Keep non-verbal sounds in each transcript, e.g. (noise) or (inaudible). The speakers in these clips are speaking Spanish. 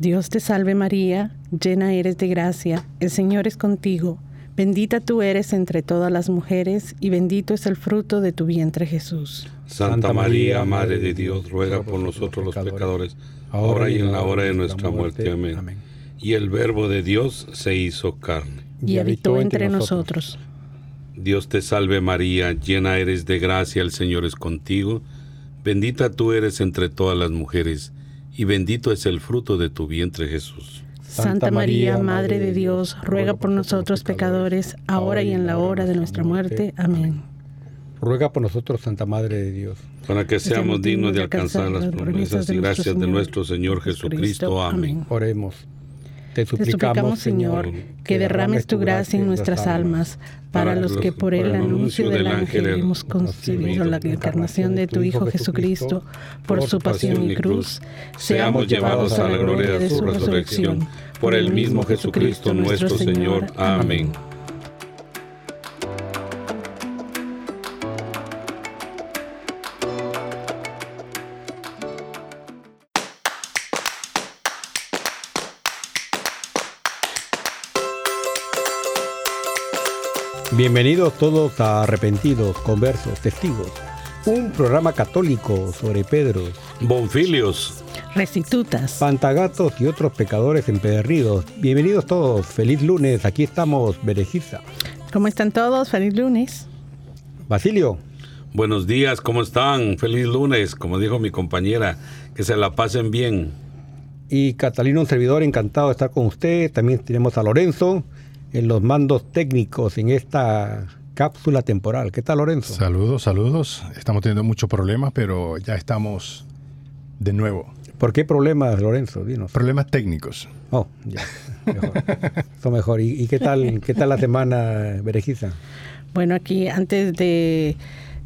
Dios te salve María, llena eres de gracia, el Señor es contigo. Bendita tú eres entre todas las mujeres y bendito es el fruto de tu vientre Jesús. Santa María, Madre de Dios, ruega por nosotros los pecadores, ahora y en la hora de nuestra muerte. Amén. Y el Verbo de Dios se hizo carne. Y habitó entre nosotros. Dios te salve María, llena eres de gracia, el Señor es contigo. Bendita tú eres entre todas las mujeres y bendito es el fruto de tu vientre Jesús. Santa María, Madre de Dios, ruega por nosotros pecadores, ahora y en la hora de nuestra muerte. Amén. Ruega por nosotros, Santa Madre de Dios. Para que seamos dignos de alcanzar las promesas y gracias de nuestro Señor Jesucristo. Amén. Oremos. Te suplicamos, Señor, que derrames tu gracia en nuestras almas, para los que por el anuncio del ángel hemos concebido la encarnación de tu Hijo Jesucristo, por su pasión y cruz, seamos llevados a la gloria de su resurrección. Por el mismo Jesucristo nuestro Señor. Amén. Bienvenidos todos a Arrepentidos, Conversos, Testigos, un programa católico sobre Pedros, Bonfilios, Restitutas, Pantagatos y otros pecadores empedernidos. Bienvenidos todos, feliz lunes, aquí estamos, Berejiza. ¿Cómo están todos? Feliz lunes. Basilio. Buenos días, ¿cómo están? Feliz lunes, como dijo mi compañera, que se la pasen bien. Y Catalino, un servidor, encantado de estar con usted. También tenemos a Lorenzo en los mandos técnicos en esta cápsula temporal. ¿Qué tal, Lorenzo? Saludos, saludos. Estamos teniendo muchos problemas, pero ya estamos de nuevo. ¿Por qué problemas, Lorenzo? Dinos. Problemas técnicos. Oh, ya. Mejor. Eso mejor. ¿Y, qué tal qué tal la semana, Berejiza? Bueno, aquí antes de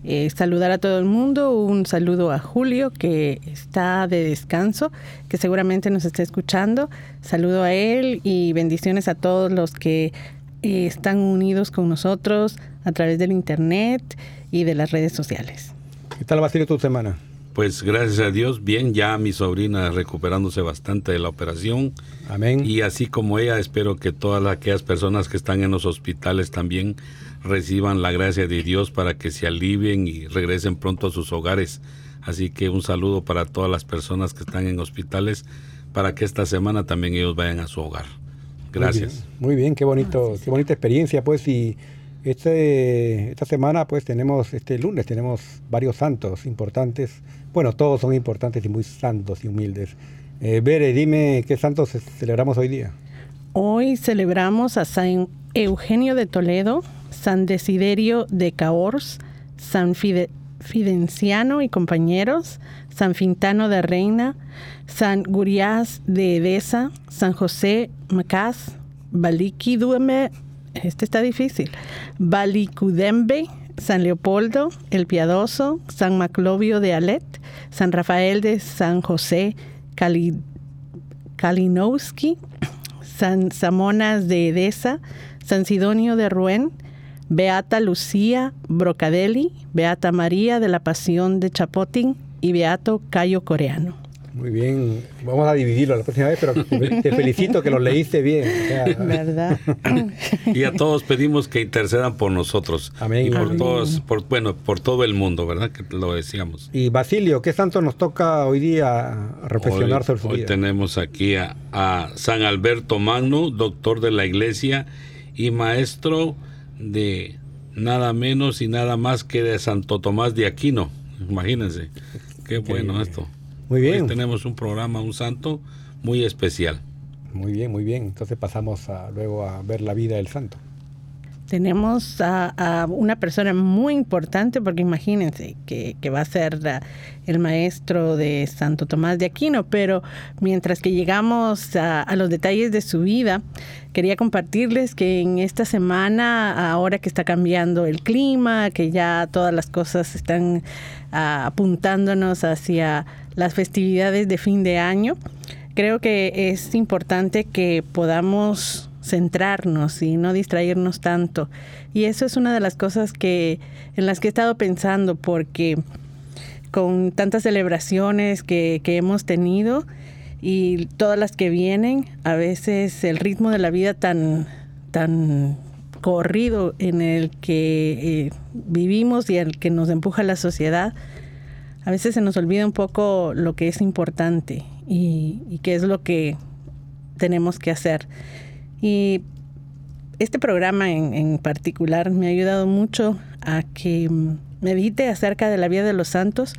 eh, saludar a todo el mundo, un saludo a Julio que está de descanso, que seguramente nos está escuchando. Saludo a él y bendiciones a todos los que eh, están unidos con nosotros a través del internet y de las redes sociales. ¿Qué tal va a ser tu semana? Pues gracias a Dios, bien, ya mi sobrina recuperándose bastante de la operación. Amén. Y así como ella, espero que todas aquellas personas que están en los hospitales también reciban la gracia de Dios para que se alivien y regresen pronto a sus hogares. Así que un saludo para todas las personas que están en hospitales para que esta semana también ellos vayan a su hogar. Gracias. Muy bien, qué bonito, qué bonita experiencia, pues y este, esta semana pues tenemos, este lunes tenemos varios santos importantes. Bueno, todos son importantes y muy santos y humildes. Eh, Bere, dime qué santos celebramos hoy día. Hoy celebramos a San Eugenio de Toledo, San Desiderio de Caors, San Fidenciano y compañeros, San Fintano de Reina, San Gurias de Edesa, San José Macás, Baliquidueme, este está difícil, Balicudembe, San Leopoldo el Piadoso, San Maclovio de Alet, San Rafael de San José Kalinowski, San Samonas de Edesa, San Sidonio de Ruén, Beata Lucía Brocadelli, Beata María de la Pasión de Chapotín y Beato Cayo Coreano. Muy bien, vamos a dividirlo la próxima vez, pero te felicito que lo leíste bien. ¿Verdad? y a todos pedimos que intercedan por nosotros. Amén. Y por todos, por, bueno, por todo el mundo, ¿verdad? Que lo decíamos. Y Basilio, ¿qué santo nos toca hoy día reflexionar sobre su hoy vida? tenemos aquí a, a San Alberto Magno, doctor de la Iglesia y maestro de nada menos y nada más que de Santo Tomás de Aquino. Imagínense, qué bueno esto. Muy bien. Hoy tenemos un programa, un santo muy especial. Muy bien, muy bien. Entonces pasamos a, luego a ver la vida del santo. Tenemos a, una persona muy importante, porque imagínense que, va a ser el maestro de Santo Tomás de Aquino, pero mientras que llegamos a, los detalles de su vida, quería compartirles que en esta semana, ahora que está cambiando el clima, que ya todas las cosas están ah, apuntándonos hacia las festividades de fin de año, creo que es importante que podamos centrarnos y no distraernos tanto. Y eso es una de las cosas que en las que he estado pensando porque con tantas celebraciones que, que hemos tenido y todas las que vienen, a veces el ritmo de la vida tan, tan corrido en el que eh, vivimos y el que nos empuja la sociedad, a veces se nos olvida un poco lo que es importante y, y qué es lo que tenemos que hacer. Y este programa en, particular me ha ayudado mucho a que medite acerca de la vida de los santos,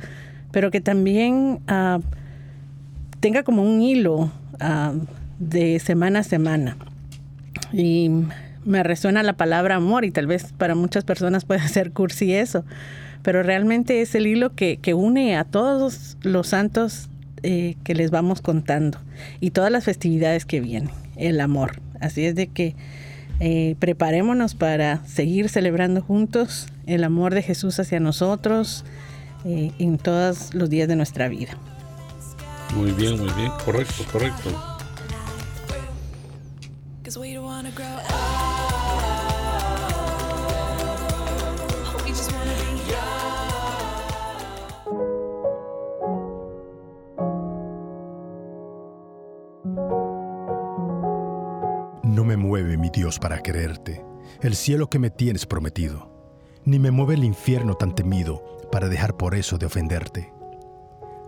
pero que también ah, tenga como un hilo ah, de semana a semana. Y me resuena la palabra amor y tal vez para muchas personas puede (laughs) ser cursi eso, pero realmente es el hilo que, une a todos los santos eh, que les vamos contando y todas las festividades que vienen, el amor. Así es de que eh, preparémonos para seguir celebrando juntos el amor de Jesús hacia nosotros eh, en todos los días de nuestra vida. Muy bien, muy bien, correcto, correcto. Dios para quererte, el cielo que me tienes prometido, ni me mueve el infierno tan temido para dejar por eso de ofenderte.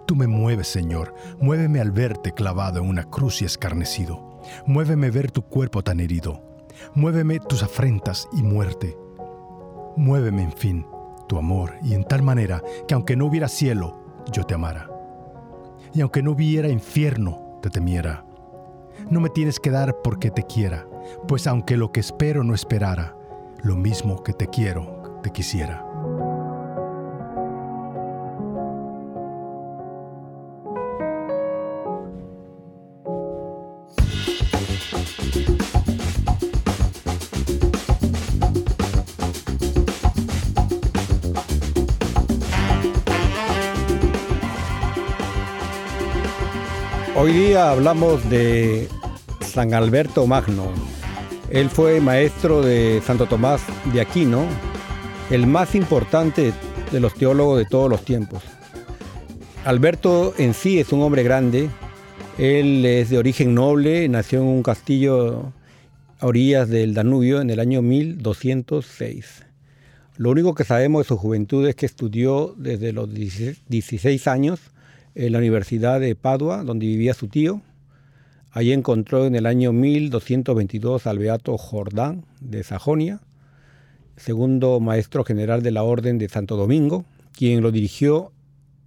Tú me mueves, Señor, muéveme al verte clavado en una cruz y escarnecido, muéveme ver tu cuerpo tan herido, muéveme tus afrentas y muerte, muéveme, en fin, tu amor, y en tal manera que aunque no hubiera cielo, yo te amara, y aunque no hubiera infierno, te temiera. No me tienes que dar porque te quiera, pues aunque lo que espero no esperara, lo mismo que te quiero, te quisiera. Hoy día hablamos de San Alberto Magno, él fue maestro de Santo Tomás de Aquino, el más importante de los teólogos de todos los tiempos. Alberto en sí es un hombre grande, él es de origen noble, nació en un castillo a orillas del Danubio en el año 1206. Lo único que sabemos de su juventud es que estudió desde los 16 años en la Universidad de Padua, donde vivía su tío, Allí encontró en el año 1222 al Beato Jordán de Sajonia, segundo maestro general de la Orden de Santo Domingo, quien lo dirigió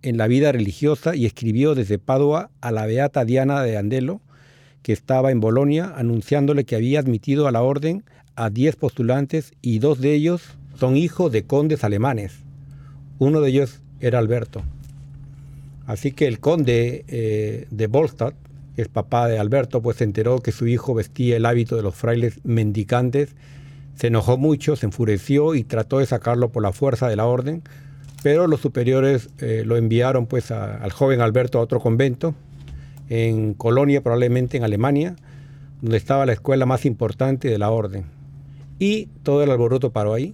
en la vida religiosa y escribió desde Padua a la Beata Diana de Andelo, que estaba en Bolonia, anunciándole que había admitido a la Orden a diez postulantes y dos de ellos son hijos de condes alemanes. Uno de ellos era Alberto. Así que el conde eh, de Es papá de Alberto, pues se enteró que su hijo vestía el hábito de los frailes mendicantes, se enojó mucho, se enfureció y trató de sacarlo por la fuerza de la orden, pero los superiores eh, lo enviaron pues al joven Alberto a otro convento, en Colonia, probablemente en Alemania, donde estaba la escuela más importante de la orden. Y todo el alboroto paró ahí.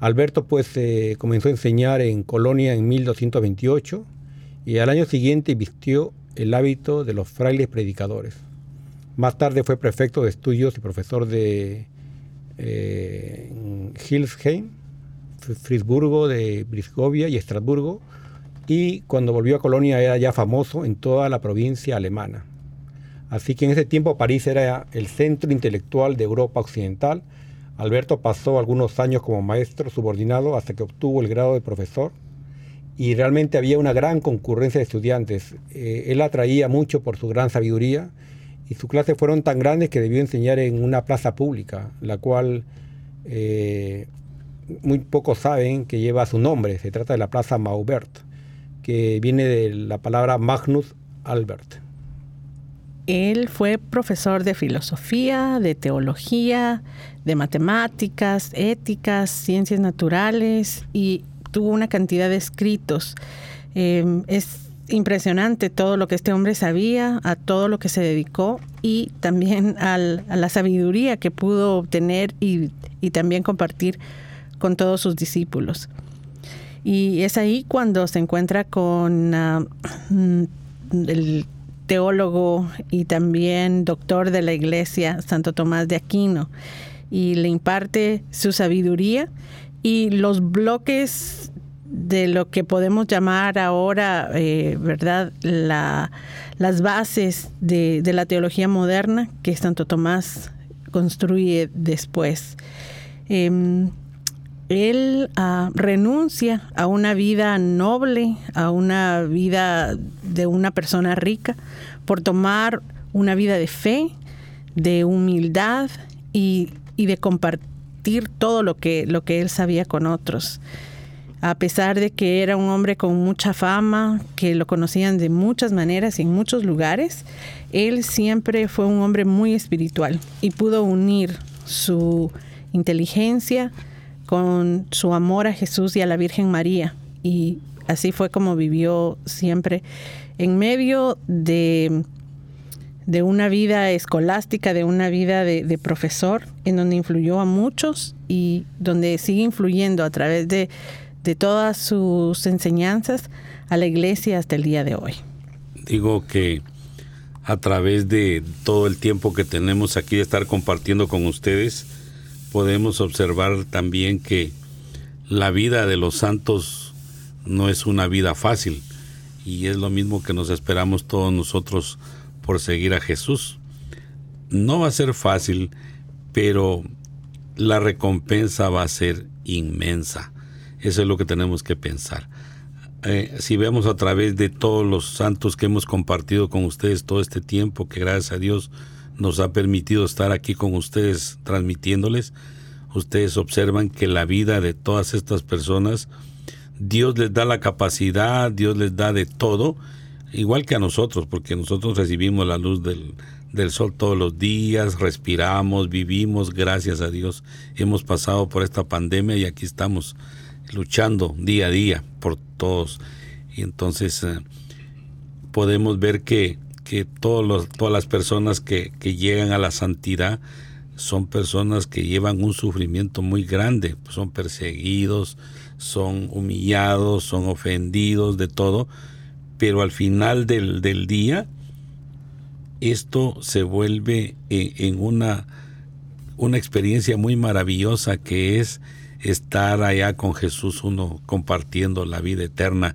Alberto pues eh, comenzó a enseñar en Colonia en 1228 y al año siguiente vistió el hábito de los frailes predicadores. Más tarde fue prefecto de estudios y profesor de eh, Hilsheim, Frisburgo, de Brisgovia y Estrasburgo, y cuando volvió a Colonia era ya famoso en toda la provincia alemana. Así que en ese tiempo París era el centro intelectual de Europa Occidental. Alberto pasó algunos años como maestro subordinado hasta que obtuvo el grado de profesor y realmente había una gran concurrencia de estudiantes. Eh, él atraía mucho por su gran sabiduría y sus clases fueron tan grandes que debió enseñar en una plaza pública, la cual eh, muy pocos saben que lleva su nombre. Se trata de la Plaza Maubert, que viene de la palabra Magnus Albert. Él fue profesor de filosofía, de teología, de matemáticas, éticas, ciencias naturales y tuvo una cantidad de escritos. Em, es impresionante todo lo que este hombre sabía, a todo lo que se dedicó y también a la sabiduría que pudo obtener y, también compartir con todos sus discípulos. Y es ahí cuando se encuentra con ah, mm, el teólogo y también doctor de la iglesia, Santo Tomás de Aquino, y le imparte su sabiduría y los bloques de lo que podemos llamar ahora, eh, ¿verdad?, las bases de, la teología moderna que Santo Tomás construye después. Em, él ah, renuncia a una vida noble, a una vida de una persona rica, por tomar una vida de fe, de humildad y, de compartir todo lo que, lo que él sabía con otros. A pesar de que era un hombre con mucha fama, que lo conocían de muchas maneras y en muchos lugares, él siempre fue un hombre muy espiritual y pudo unir su inteligencia, con su amor a Jesús y a la Virgen María. Y así fue como vivió siempre en medio de, de una vida escolástica, de una vida de, profesor, en donde influyó a muchos y donde sigue influyendo a través de, de todas sus enseñanzas a la iglesia hasta el día de hoy. Digo que a través de todo el tiempo que tenemos aquí de estar compartiendo con ustedes, podemos observar también que la vida de los santos no es una vida fácil y es lo mismo que nos esperamos todos nosotros por seguir a Jesús. No va a ser fácil, pero la recompensa va a ser inmensa. Eso es lo que tenemos que pensar. Eh, si vemos a través de todos los santos que hemos compartido con ustedes todo este tiempo, que gracias a Dios nos ha permitido estar aquí con ustedes transmitiéndoles, ustedes observan que la vida de todas estas personas, Dios les da la capacidad, Dios les da de todo, igual que a nosotros, porque nosotros recibimos la luz del, del sol todos los días, respiramos, vivimos, gracias a Dios. Hemos pasado por esta pandemia y aquí estamos luchando día a día por todos. Y entonces eh, podemos ver que que todos los, todas las personas que, que llegan a la santidad son personas que llevan un sufrimiento muy grande, son perseguidos, son humillados, son ofendidos, de todo, pero al final del, del día esto se vuelve en, en, una, una experiencia muy maravillosa que es estar allá con Jesús, uno compartiendo la vida eterna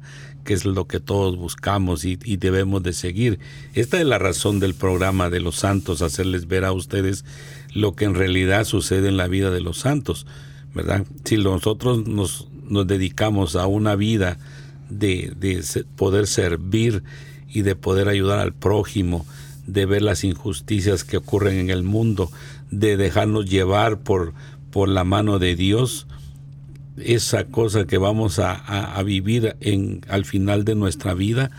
que es lo que todos buscamos y, debemos de seguir. Esta es la razón del programa de los santos, hacerles ver a ustedes lo que en realidad sucede en la vida de los santos, ¿verdad? Si nosotros nos, nos dedicamos a una vida de, de poder servir y de poder ayudar al prójimo, de ver las injusticias que ocurren en el mundo, de dejarnos llevar por, por la mano de Dios, esa cosa que vamos a, vivir en, al final de nuestra vida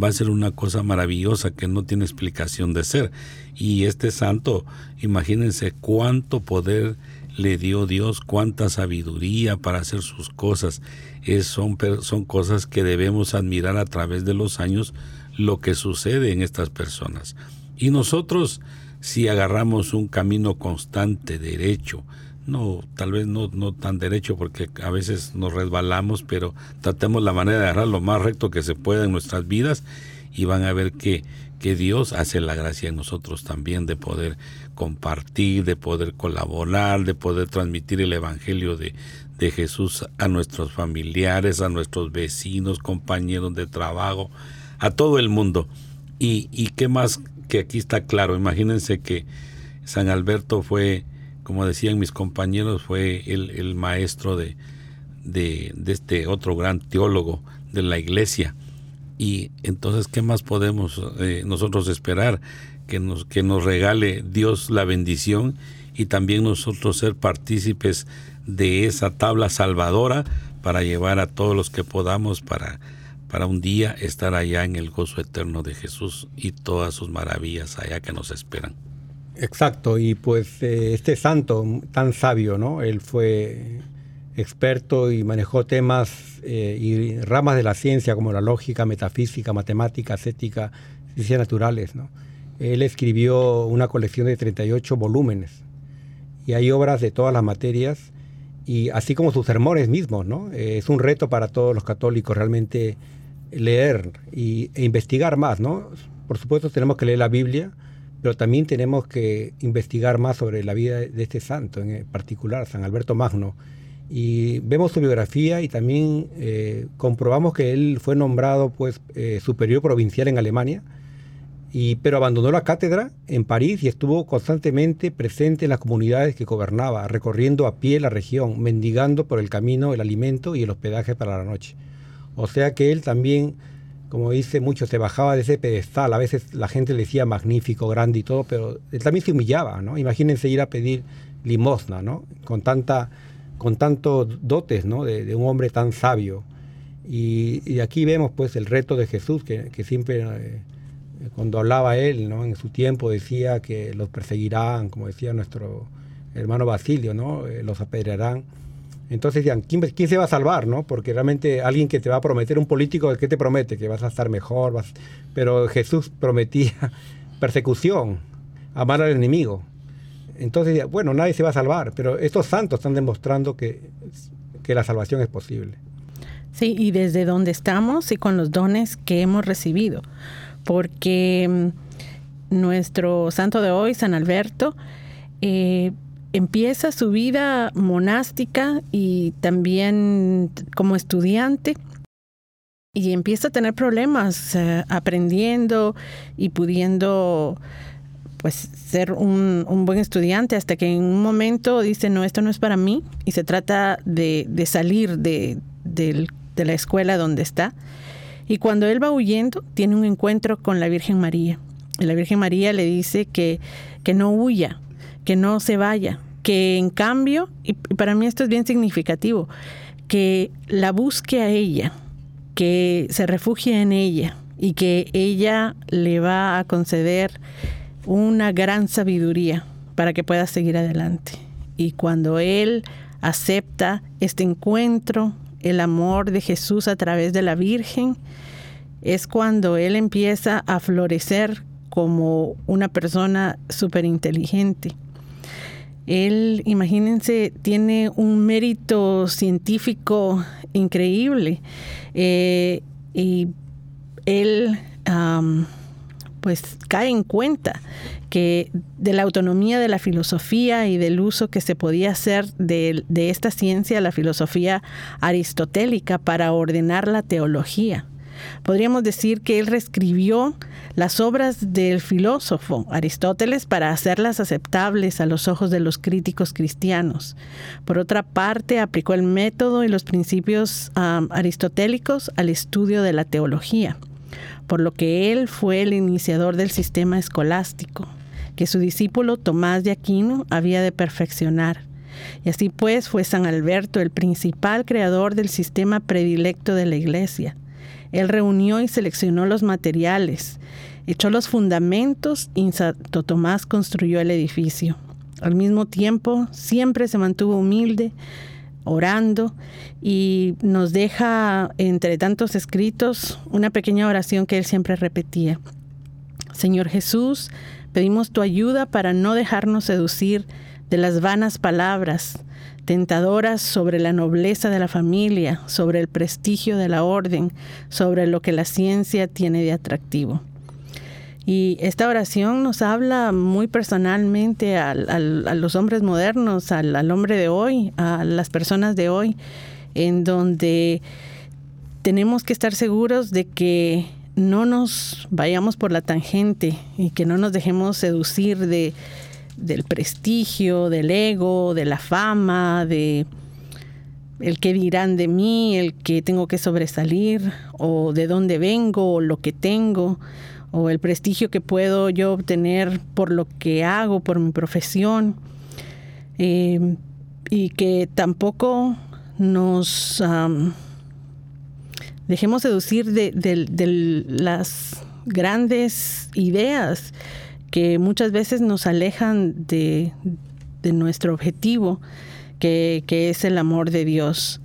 va a ser una cosa maravillosa que no tiene explicación de ser. Y este santo, imagínense cuánto poder le dio Dios, cuánta sabiduría para hacer sus cosas. Es, son, son cosas que debemos admirar a través de los años lo que sucede en estas personas. Y nosotros, si agarramos un camino constante, derecho, no, tal vez no, no tan derecho porque a veces nos resbalamos, pero tratemos la manera de agarrar lo más recto que se pueda en nuestras vidas y van a ver que, que Dios hace la gracia en nosotros también de poder compartir, de poder colaborar, de poder transmitir el Evangelio de, de Jesús a nuestros familiares, a nuestros vecinos, compañeros de trabajo, a todo el mundo. Y, y qué más que aquí está claro, imagínense que San Alberto fue como decían mis compañeros, fue el, maestro de, de, este otro gran teólogo de la iglesia. Y entonces, ¿qué más podemos eh, nosotros esperar? Que nos, que nos regale Dios la bendición y también nosotros ser partícipes de esa tabla salvadora para llevar a todos los que podamos para, para un día estar allá en el gozo eterno de Jesús y todas sus maravillas allá que nos esperan. Exacto, y pues eh, este santo tan sabio, ¿no? Él fue experto y manejó temas eh, y ramas de la ciencia como la lógica, metafísica, matemáticas, ética, ciencias naturales, ¿no? Él escribió una colección de 38 volúmenes y hay obras de todas las materias y así como sus sermones mismos, ¿no? Eh, es un reto para todos los católicos realmente leer y, e investigar más, ¿no? Por supuesto tenemos que leer la Biblia, pero también tenemos que investigar más sobre la vida de este santo, en particular, San Alberto Magno. Y vemos su biografía y también eh, comprobamos que él fue nombrado pues, eh, superior provincial en Alemania, y, pero abandonó la cátedra en París y estuvo constantemente presente en las comunidades que gobernaba, recorriendo a pie la región, mendigando por el camino el alimento y el hospedaje para la noche. O sea que él también como dice mucho, se bajaba de ese pedestal. A veces la gente le decía magnífico, grande y todo, pero él también se humillaba, ¿no? Imagínense ir a pedir limosna, ¿no? Con tanta, con tantos dotes, ¿no? De, un hombre tan sabio. Y, aquí vemos, pues, el reto de Jesús, que, siempre, eh, cuando hablaba él, ¿no? En su tiempo decía que los perseguirán, como decía nuestro hermano Basilio, ¿no? Eh, los apedrearán entonces, ¿quién, ¿quién, se va a salvar? ¿no? Porque realmente alguien que te va a prometer, un político, ¿qué te promete? Que vas a estar mejor, pero Jesús prometía (laughs) persecución, amar al enemigo. Entonces, bueno, nadie se va a salvar, pero estos santos están demostrando que, que la salvación es posible. Sí, y desde donde estamos y con los dones que hemos recibido, porque mm, nuestro santo de hoy, San Alberto, eh, empieza su vida monástica y también como estudiante y empieza a tener problemas aprendiendo y pudiendo pues ser un, buen estudiante hasta que en un momento dice no esto no es para mí y se trata de, salir de, de, la escuela donde está. Y cuando él va huyendo tiene un encuentro con la Virgen María. Y la Virgen María le dice que, que no huya que no se vaya, que en cambio, y para mí esto es bien significativo, que la busque a ella, que se refugie en ella y que ella le va a conceder una gran sabiduría para que pueda seguir adelante. Y cuando él acepta este encuentro, el amor de Jesús a través de la Virgen, es cuando él empieza a florecer como una persona súper inteligente. Él, imagínense, tiene un mérito científico increíble. Eh, y él pues cae en cuenta que de la autonomía de la filosofía y del uso que se podía hacer de esta ciencia, la filosofía aristotélica, para ordenar la teología. Podríamos decir que él reescribió las obras del filósofo Aristóteles para hacerlas aceptables a los ojos de los críticos cristianos. Por otra parte, aplicó el método y los principios aristotélicos al estudio de la teología, por lo que él fue el iniciador del sistema escolástico, que su discípulo Tomás de Aquino había de perfeccionar. Y así pues fue San Alberto el principal creador del sistema predilecto de la Iglesia, él reunió y seleccionó los materiales, echó los fundamentos y Santo Tomás construyó el edificio. Al mismo tiempo, siempre se mantuvo humilde, orando y nos deja entre tantos escritos una pequeña oración que él siempre repetía. Señor Jesús, pedimos tu ayuda para no dejarnos seducir de las vanas palabras, tentadoras sobre la nobleza de la familia, sobre el prestigio de la orden, sobre lo que la ciencia tiene de atractivo. Y esta oración nos habla muy personalmente a, los hombres modernos, al, hombre de hoy, a las personas de hoy, en donde tenemos que estar seguros de que no nos vayamos por la tangente y que no nos dejemos seducir de, del prestigio, del ego, de la fama, de el que dirán de mí, el que tengo que sobresalir, o de dónde vengo, o lo que tengo, o el prestigio que puedo yo obtener por lo que hago, por mi profesión. eh, y que tampoco nos dejemos seducir de, las grandes ideas que muchas veces nos alejan de, nuestro objetivo, que, es el amor de Dios.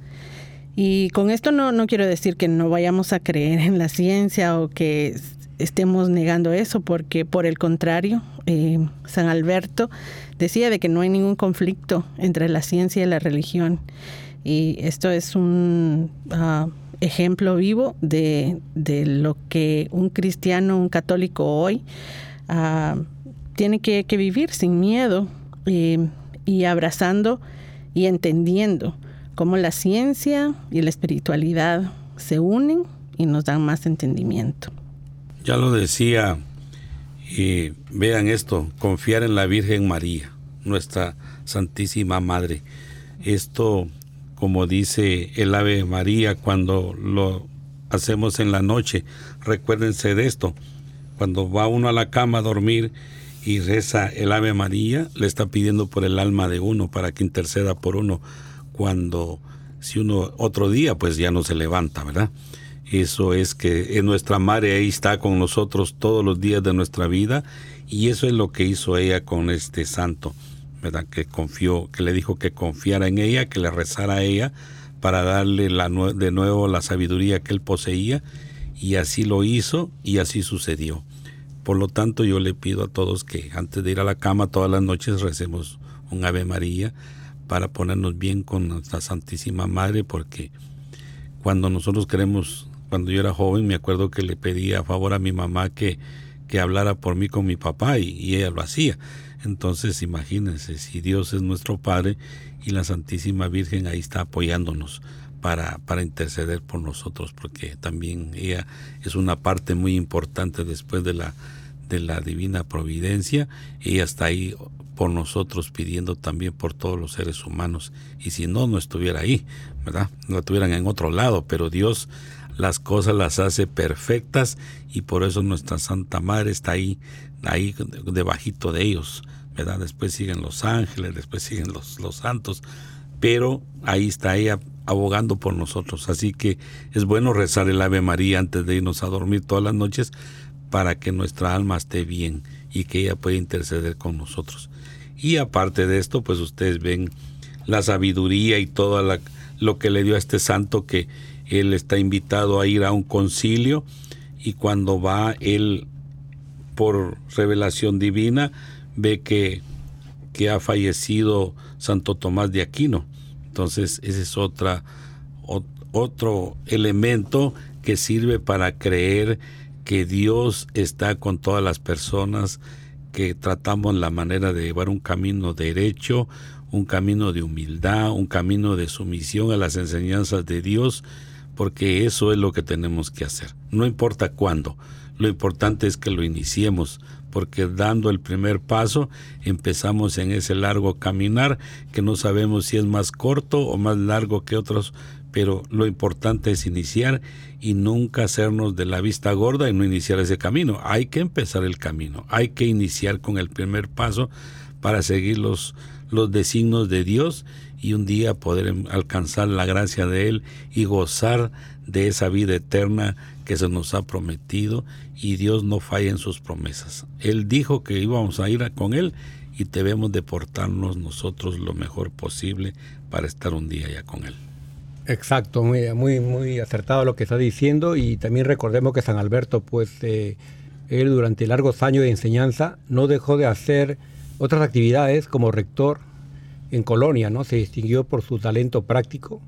Y con esto no, no quiero decir que no vayamos a creer en la ciencia o que estemos negando eso, porque por el contrario, eh, San Alberto decía de que no hay ningún conflicto entre la ciencia y la religión. Y esto es un ah, ejemplo vivo de, lo que un cristiano, un católico hoy ah, tiene que, vivir sin miedo eh, y abrazando y entendiendo cómo la ciencia y la espiritualidad se unen y nos dan más entendimiento. Ya lo decía, y vean esto, confiar en la Virgen María, nuestra Santísima Madre. Esto, como dice el Ave María cuando lo hacemos en la noche, recuérdense de esto, cuando va uno a la cama a dormir y reza el Ave María, le está pidiendo por el alma de uno para que interceda por uno cuando si uno otro día pues ya no se levanta, ¿verdad? Eso es que en nuestra madre ahí está con nosotros todos los días de nuestra vida y eso es lo que hizo ella con este santo, ¿verdad? Que confió, que le dijo que confiara en ella, que le rezara a ella para darle la, de nuevo la sabiduría que él poseía y así lo hizo y así sucedió. Por lo tanto, yo le pido a todos que antes de ir a la cama todas las noches recemos un Ave María para ponernos bien con nuestra Santísima Madre, porque cuando nosotros queremos cuando yo era joven me acuerdo que le pedía a favor a mi mamá que, que hablara por mí con mi papá y, ella lo hacía. Entonces imagínense, si Dios es nuestro Padre y la Santísima Virgen ahí está apoyándonos para, para interceder por nosotros, porque también ella es una parte muy importante después de la, de la divina providencia, ella está ahí por nosotros pidiendo también por todos los seres humanos, y si no, no estuviera ahí, ¿verdad? No estuvieran en otro lado, pero Dios las cosas las hace perfectas y por eso nuestra Santa Madre está ahí, ahí debajito de ellos, ¿verdad? Después siguen los ángeles, después siguen los, los santos, pero ahí está ella abogando por nosotros. Así que es bueno rezar el Ave María antes de irnos a dormir todas las noches para que nuestra alma esté bien y que ella pueda interceder con nosotros. Y aparte de esto, pues ustedes ven la sabiduría y todo lo que le dio a este santo que él está invitado a ir a un concilio y cuando va él por revelación divina ve que, que ha fallecido Santo Tomás de Aquino. Entonces ese es otra, otro elemento que sirve para creer que Dios está con todas las personas, que tratamos la manera de llevar un camino derecho, un camino de humildad, un camino de sumisión a las enseñanzas de Dios porque eso es lo que tenemos que hacer. No importa cuándo, lo importante es que lo iniciemos, porque dando el primer paso empezamos en ese largo caminar que no sabemos si es más corto o más largo que otros, pero lo importante es iniciar y nunca hacernos de la vista gorda y no iniciar ese camino. Hay que empezar el camino, hay que iniciar con el primer paso para seguir los, los designos de Dios y un día poder alcanzar la gracia de Él y gozar de esa vida eterna que se nos ha prometido y Dios no falla en sus promesas. Él dijo que íbamos a ir con Él y debemos de portarnos nosotros lo mejor posible para estar un día ya con Él. Exacto, muy, muy, muy acertado lo que está diciendo y también recordemos que San Alberto, pues eh, él durante largos años de enseñanza no dejó de hacer otras actividades como rector en Colonia, ¿no? Se distinguió por su talento práctico.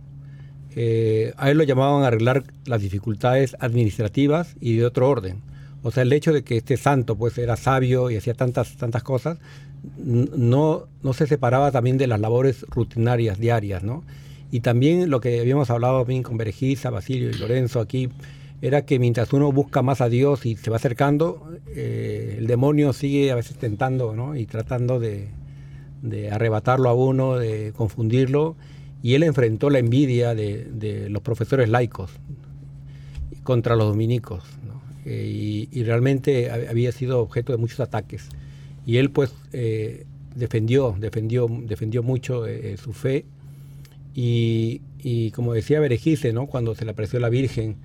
Eh, a él lo llamaban a arreglar las dificultades administrativas y de otro orden. O sea, el hecho de que este santo pues era sabio y hacía tantas, tantas cosas, no, no se separaba también de las labores rutinarias diarias, ¿no? Y también lo que habíamos hablado bien con Berejiza, Basilio y Lorenzo aquí, era que mientras uno busca más a Dios y se va acercando, eh, el demonio sigue a veces tentando ¿no? y tratando de, de arrebatarlo a uno, de confundirlo, y él enfrentó la envidia de, los profesores laicos contra los dominicos, eh, y, realmente había sido objeto de muchos ataques. Y él pues eh, defendió, defendió, defendió mucho eh, su fe y, y, como decía Berejice, ¿no? cuando se le apareció la Virgen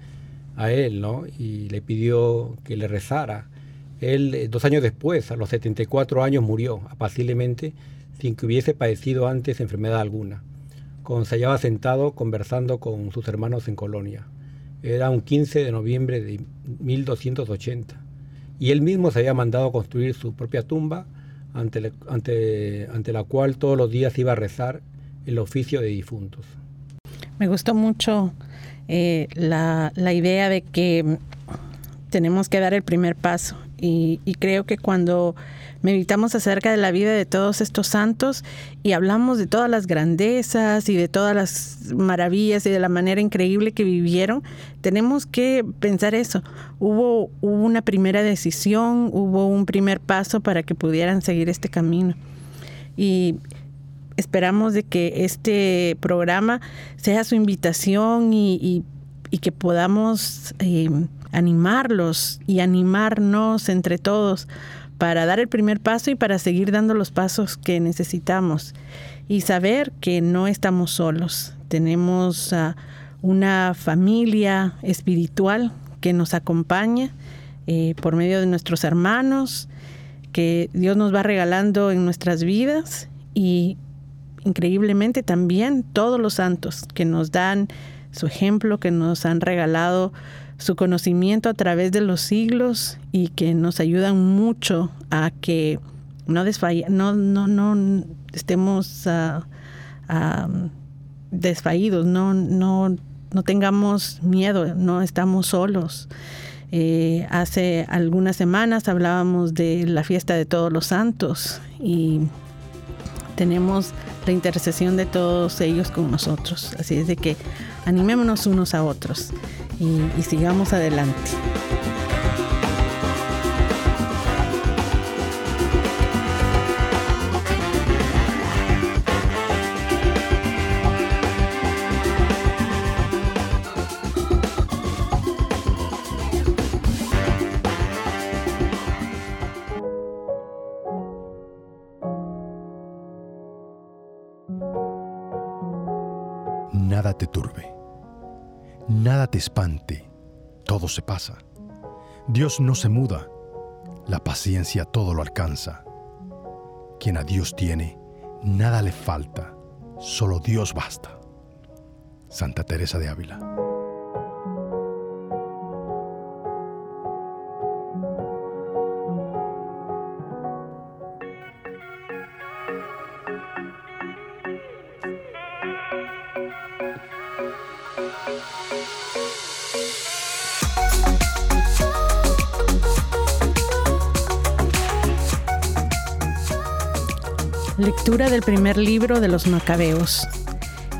a él ¿no? y le pidió que le rezara, él dos años después, a los 74 años, murió apaciblemente sin que hubiese padecido antes enfermedad alguna, cuando se hallaba sentado conversando con sus hermanos en Colonia. Era un 15 de noviembre de 1280 y él mismo se había mandado construir su propia tumba ante la, cual todos los días iba a rezar el oficio de difuntos. Me gustó mucho eh, la, idea de que tenemos que dar el primer paso y creo que cuando meditamos acerca de la vida de todos estos santos y hablamos de todas las grandezas y de todas las maravillas y de la manera increíble que vivieron, tenemos que pensar eso. Hubo, una primera decisión, hubo un primer paso para que pudieran seguir este camino. Y esperamos de que este programa sea su invitación y, que podamos eh, animarlos y animarnos entre todos para dar el primer paso y para seguir dando los pasos que necesitamos y saber que no estamos solos. Tenemos una familia espiritual que nos acompaña eh, por medio de nuestros hermanos, que Dios nos va regalando en nuestras vidas y increíblemente también todos los santos que nos dan su ejemplo, que nos han regalado su conocimiento a través de los siglos y que nos ayudan mucho a que no, no, no, no estemos uh, no, no, no tengamos miedo, no estamos solos. Eh, hace algunas semanas hablábamos de la fiesta de todos los santos y tenemos la intercesión de todos ellos con nosotros. Así es de que animémonos unos a otros y, sigamos adelante. Nada te espante, todo se pasa. Dios no se muda, la paciencia todo lo alcanza. Quien a Dios tiene, nada le falta, solo Dios basta. Santa Teresa de Ávila. Lectura del primer libro de los Macabeos.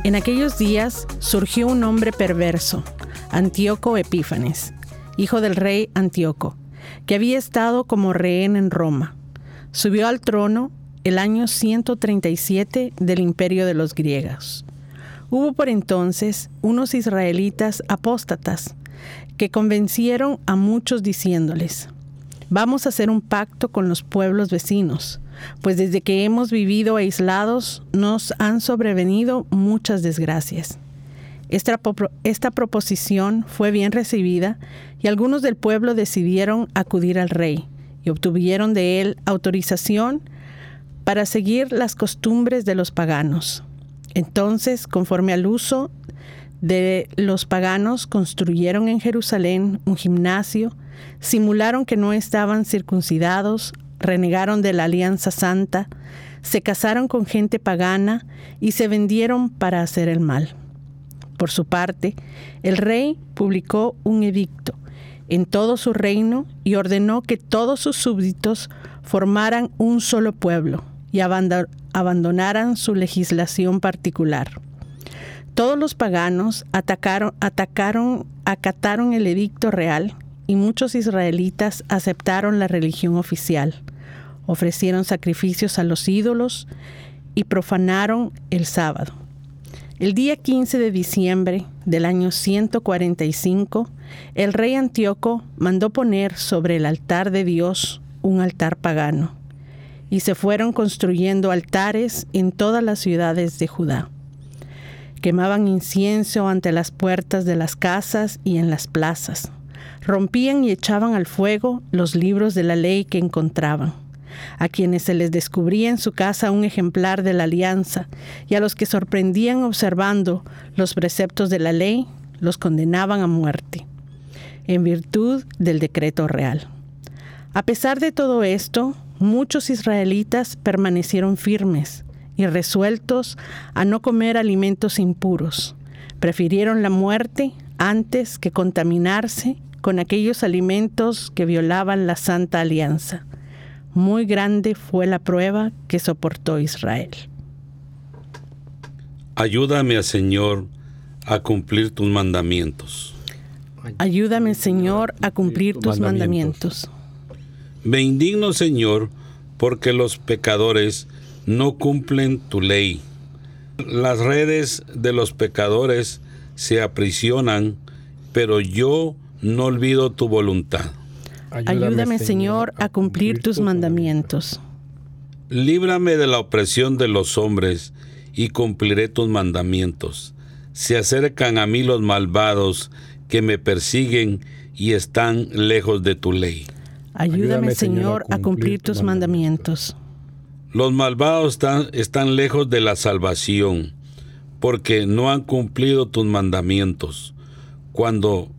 En aquellos días surgió un hombre perverso, Antíoco Epífanes, hijo del rey Antíoco, que había estado como rehén en Roma. Subió al trono el año 137 del imperio de los griegos. Hubo por entonces unos israelitas apóstatas que convencieron a muchos diciéndoles, vamos a hacer un pacto con los pueblos vecinos pues desde que hemos vivido aislados nos han sobrevenido muchas desgracias. Esta, proposición fue bien recibida y algunos del pueblo decidieron acudir al rey y obtuvieron de él autorización para seguir las costumbres de los paganos. Entonces, conforme al uso de los paganos, construyeron en Jerusalén un gimnasio, simularon que no estaban circuncidados, renegaron de la alianza santa, se casaron con gente pagana y se vendieron para hacer el mal. Por su parte, el rey publicó un edicto en todo su reino y ordenó que todos sus súbditos formaran un solo pueblo y abandonaran su legislación particular. Todos los paganos atacaron, atacaron, acataron el edicto real y muchos israelitas aceptaron la religión oficial ofrecieron sacrificios a los ídolos y profanaron el sábado. El día 15 de diciembre del año 145, el rey Antíoco mandó poner sobre el altar de Dios un altar pagano y se fueron construyendo altares en todas las ciudades de Judá. Quemaban incienso ante las puertas de las casas y en las plazas. Rompían y echaban al fuego los libros de la ley que encontraban. A quienes se les descubría en su casa un ejemplar de la alianza y a los que sorprendían observando los preceptos de la ley, los condenaban a muerte, en virtud del decreto real. A pesar de todo esto, muchos israelitas permanecieron firmes y resueltos a no comer alimentos impuros. Prefirieron la muerte antes que contaminarse con aquellos alimentos que violaban la santa alianza. Muy grande fue la prueba que soportó Israel. Ayúdame, Señor, a cumplir tus mandamientos. Ayúdame, Señor, a cumplir tus mandamientos. Me indigno, Señor, porque los pecadores no cumplen tu ley. Las redes de los pecadores se aprisionan, pero yo no olvido tu voluntad. Ayúdame, Señor, a cumplir tus mandamientos. Líbrame de la opresión de los hombres y cumpliré tus mandamientos. Se acercan a mí los malvados que me persiguen y están lejos de tu ley. Ayúdame, Señor, a cumplir tus mandamientos. Los malvados están, están lejos de la salvación, porque no han cumplido tus mandamientos. Cuando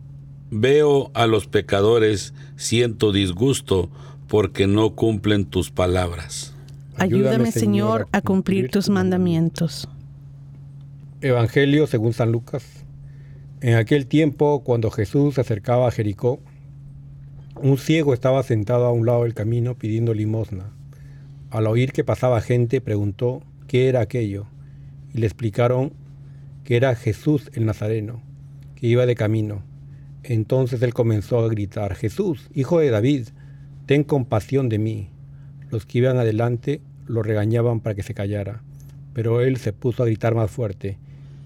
veo a los pecadores, siento disgusto, porque no cumplen tus palabras. Ayúdame, Señor, a cumplir tus mandamientos. Evangelio según San Lucas. En aquel tiempo, cuando Jesús se acercaba a Jericó, un ciego estaba sentado a un lado del camino pidiendo limosna. Al oír que pasaba gente, preguntó qué era aquello, y le explicaron que era Jesús el Nazareno, que iba de camino. Entonces él comenzó a gritar, Jesús, hijo de David, ten compasión de mí. Los que iban adelante lo regañaban para que se callara, pero él se puso a gritar más fuerte,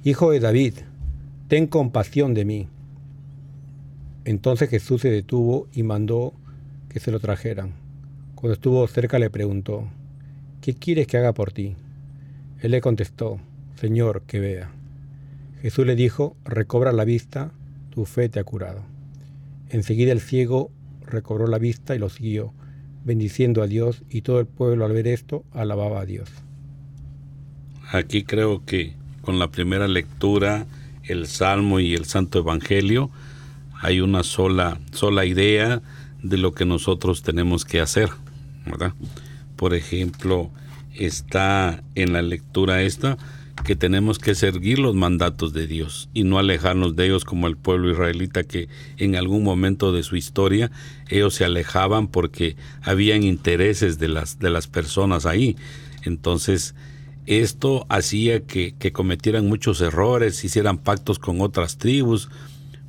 Hijo de David, ten compasión de mí. Entonces Jesús se detuvo y mandó que se lo trajeran. Cuando estuvo cerca le preguntó, ¿qué quieres que haga por ti? Él le contestó, Señor, que vea. Jesús le dijo, recobra la vista, tu fe te ha curado. Enseguida el ciego recobró la vista y lo siguió, bendiciendo a Dios, y todo el pueblo al ver esto alababa a Dios. Aquí creo que con la primera lectura, el Salmo y el Santo Evangelio, hay una sola, sola idea de lo que nosotros tenemos que hacer. Por ejemplo, está en la lectura esta que tenemos que seguir los mandatos de Dios y no alejarnos de ellos como el pueblo israelita que en algún momento de su historia ellos se alejaban porque habían intereses de las, de las personas ahí. Entonces, esto hacía que, que cometieran muchos errores, hicieran pactos con otras tribus,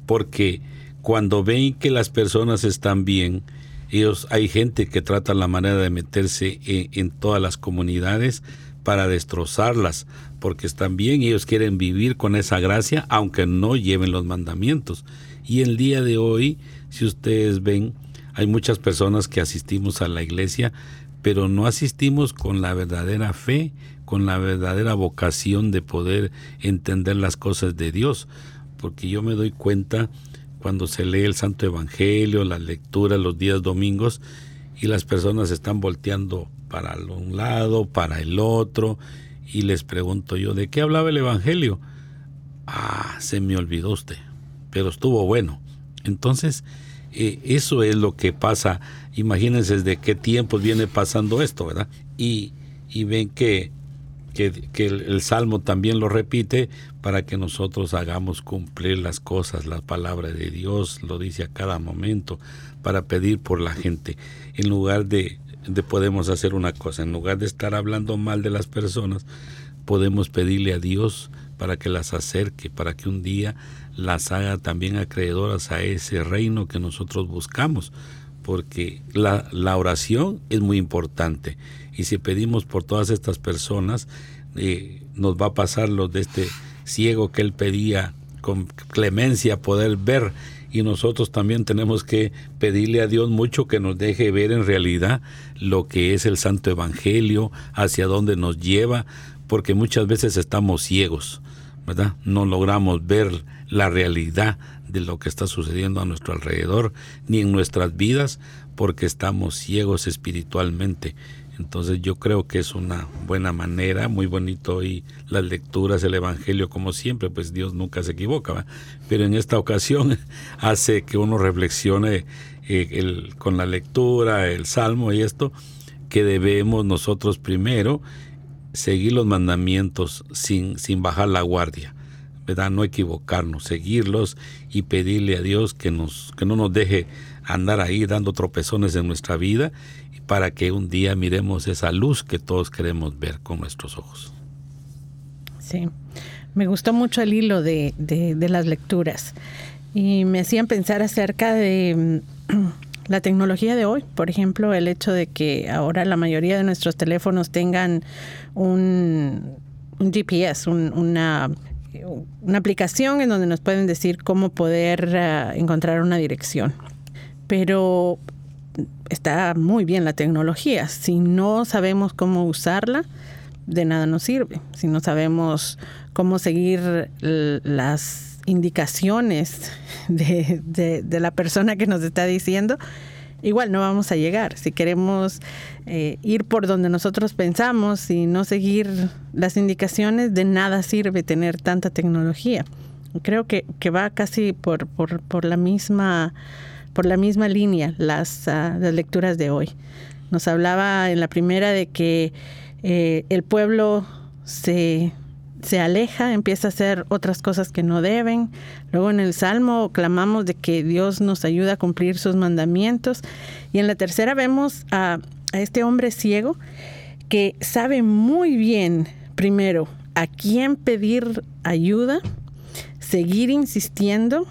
porque cuando ven que las personas están bien, ellos hay gente que trata la manera de meterse en, todas las comunidades para destrozarlas, porque están bien y ellos quieren vivir con esa gracia, aunque no lleven los mandamientos. Y el día de hoy, si ustedes ven, hay muchas personas que asistimos a la iglesia, pero no asistimos con la verdadera fe, con la verdadera vocación de poder entender las cosas de Dios, porque yo me doy cuenta cuando se lee el Santo Evangelio, la lectura los días domingos y las personas están volteando para un lado, para el otro y les pregunto yo, ¿de qué hablaba el Evangelio? Ah, se me olvidó usted, pero estuvo bueno. Entonces, eh, eso es lo que pasa. Imagínense de qué tiempos viene pasando esto, ¿verdad? Y, y ven que que, el, Salmo también lo repite para que nosotros hagamos cumplir las cosas, la palabra de Dios lo dice a cada momento, para pedir por la gente, en lugar de podemos hacer una cosa, en lugar de estar hablando mal de las personas, podemos pedirle a Dios para que las acerque, para que un día las haga también acreedoras a ese reino que nosotros buscamos, porque la, la oración es muy importante. Y si pedimos por todas estas personas, eh, nos va a pasar lo de este ciego que él pedía con clemencia poder ver y nosotros también tenemos que pedirle a Dios mucho que nos deje ver en realidad lo que es el Santo Evangelio, hacia dónde nos lleva, porque muchas veces estamos ciegos, ¿verdad? No logramos ver la realidad de lo que está sucediendo a nuestro alrededor, ni en nuestras vidas, porque estamos ciegos espiritualmente. Entonces yo creo que es una buena manera, muy bonito y las lecturas, el Evangelio como siempre, pues Dios nunca se equivoca, pero en esta ocasión (laughs) hace que uno reflexione eh, con la lectura, el Salmo y esto, que debemos nosotros primero seguir los mandamientos sin, sin bajar la guardia. ¿verdad? No equivocarnos, seguirlos y pedirle a Dios que, nos, que no nos deje andar ahí dando tropezones en nuestra vida para que un día miremos esa luz que todos queremos ver con nuestros ojos. Sí, me gustó mucho el hilo de, de, las lecturas y me hacían pensar acerca de mm, (clears throat) la tecnología de hoy. Por ejemplo, el hecho de que ahora la mayoría de nuestros teléfonos tengan un, un GPS, una, una aplicación en donde nos pueden decir cómo poder uh, encontrar una dirección. Pero está muy bien la tecnología. Si no sabemos cómo usarla, de nada nos sirve. Si no sabemos cómo seguir las indicaciones (laughs) de, la persona que nos está diciendo, igual no vamos a llegar. Si queremos eh, ir por donde nosotros pensamos y no seguir las indicaciones, de nada sirve tener tanta tecnología. Creo que, va casi por, por la misma por la misma línea las, ah, las lecturas de hoy. Nos hablaba en la primera de que eh, el pueblo se, se aleja, empieza a hacer otras cosas que no deben. Luego en el Salmo clamamos de que Dios nos ayuda a cumplir sus mandamientos. Y en la tercera vemos a, a este hombre ciego que sabe muy bien, primero, a quién pedir ayuda, seguir insistiendo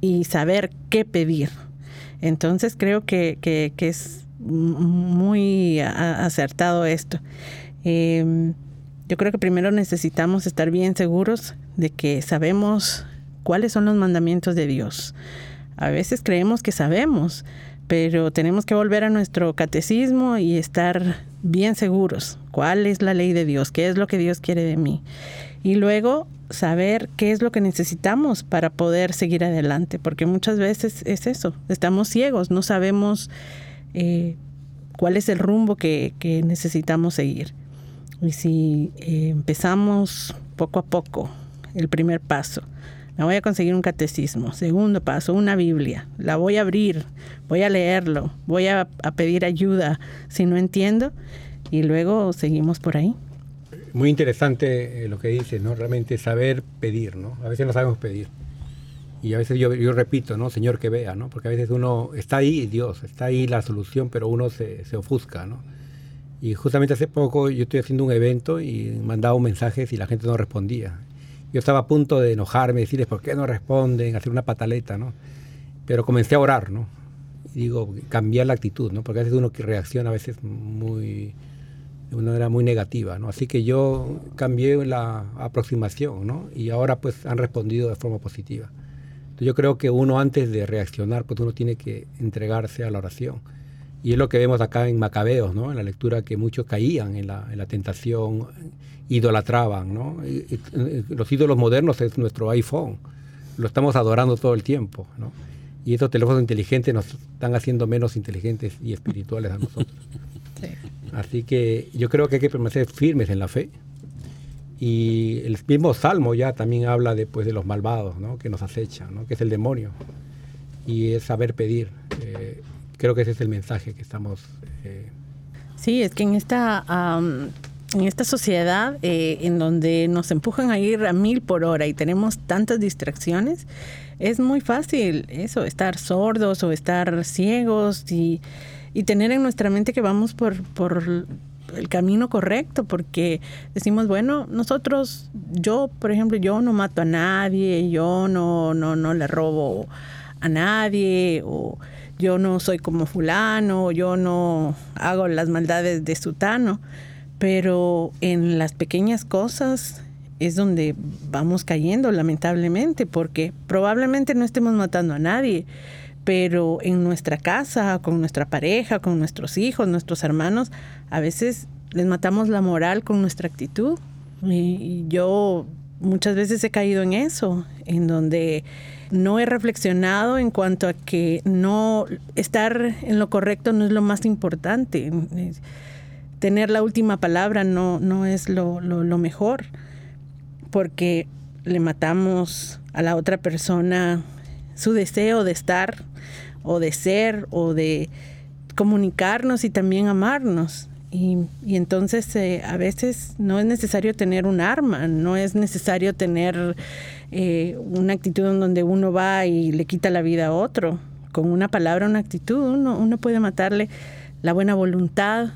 y saber qué pedir. Entonces creo que, es muy acertado esto. Em, yo creo que primero necesitamos estar bien seguros de que sabemos cuáles son los mandamientos de Dios. A veces creemos que sabemos, pero tenemos que volver a nuestro catecismo y estar bien seguros. ¿Cuál es la ley de Dios? ¿Qué es lo que Dios quiere de mí? Y luego saber qué es lo que necesitamos para poder seguir adelante, porque muchas veces es eso, estamos ciegos, no sabemos eh, cuál es el rumbo que, necesitamos seguir. Y si eh, empezamos poco a poco, el primer paso, me voy a conseguir un catecismo, segundo paso, una Biblia, la voy a abrir, voy a leerlo, voy a pedir ayuda si no entiendo y luego seguimos por ahí. Muy interesante eh, lo que dices, ¿no? Realmente saber pedir, ¿no? A veces no sabemos pedir. Y a veces yo, yo repito, ¿no? Señor que vea, ¿no? Porque a veces uno está ahí, Dios, está ahí la solución, pero uno se, se ofusca, ¿no? Y justamente hace poco yo estoy haciendo un evento y mandaba un mensaje y la gente no respondía. Yo estaba a punto de enojarme, decirles por qué no responden, hacer una pataleta, ¿no? Pero comencé a orar, ¿no? Y digo, cambiar la actitud, ¿no? Porque a veces uno que reacciona a veces muy, de una manera muy negativa, ¿no? Así que yo cambié la aproximación, ¿no? Y ahora pues han respondido de forma positiva. Yo creo que uno antes de reaccionar, pues uno tiene que entregarse a la oración. Y es lo que vemos acá en Macabeos, ¿no? En la lectura que muchos caían en la, en la tentación, idolatraban, ¿no? los ídolos modernos es nuestro iPhone. Lo estamos adorando todo el tiempo, ¿no? Y estos teléfonos inteligentes nos están haciendo menos inteligentes y espirituales a nosotros. Sí. Así que yo creo que hay que permanecer firmes en la fe. Y el mismo Salmo ya también habla de, pues, de los malvados ¿no? que nos acechan, ¿no? que es el demonio. Y es saber pedir. Eh, creo que ese es el mensaje que estamos... Eh, sí, es que en esta, en esta sociedad eh, en donde nos empujan a ir a mil por hora y tenemos tantas distracciones, es muy fácil eso, estar sordos o estar ciegos y y tener en nuestra mente que vamos por, por el camino correcto, porque decimos, bueno, nosotros, yo, por ejemplo, yo no mato a nadie, yo no, no, no le robo a nadie, o yo no soy como fulano, yo no hago las maldades de sutano, pero en las pequeñas cosas es donde vamos cayendo lamentablemente, porque probablemente no estemos matando a nadie, pero en nuestra casa, con nuestra pareja, con nuestros hijos, nuestros hermanos, a veces les matamos la moral con nuestra actitud. Y yo muchas veces he caído en eso, en donde no he reflexionado en cuanto a que no estar en lo correcto no es lo más importante. Tener la última palabra no, no es lo, lo mejor, porque le matamos a la otra persona su deseo de estar o de ser o de comunicarnos y también amarnos. Y, entonces eh, a veces no es necesario tener un arma, no es necesario tener eh, una actitud en donde uno va y le quita la vida a otro. Con una palabra, una actitud, uno, uno puede matarle la buena voluntad,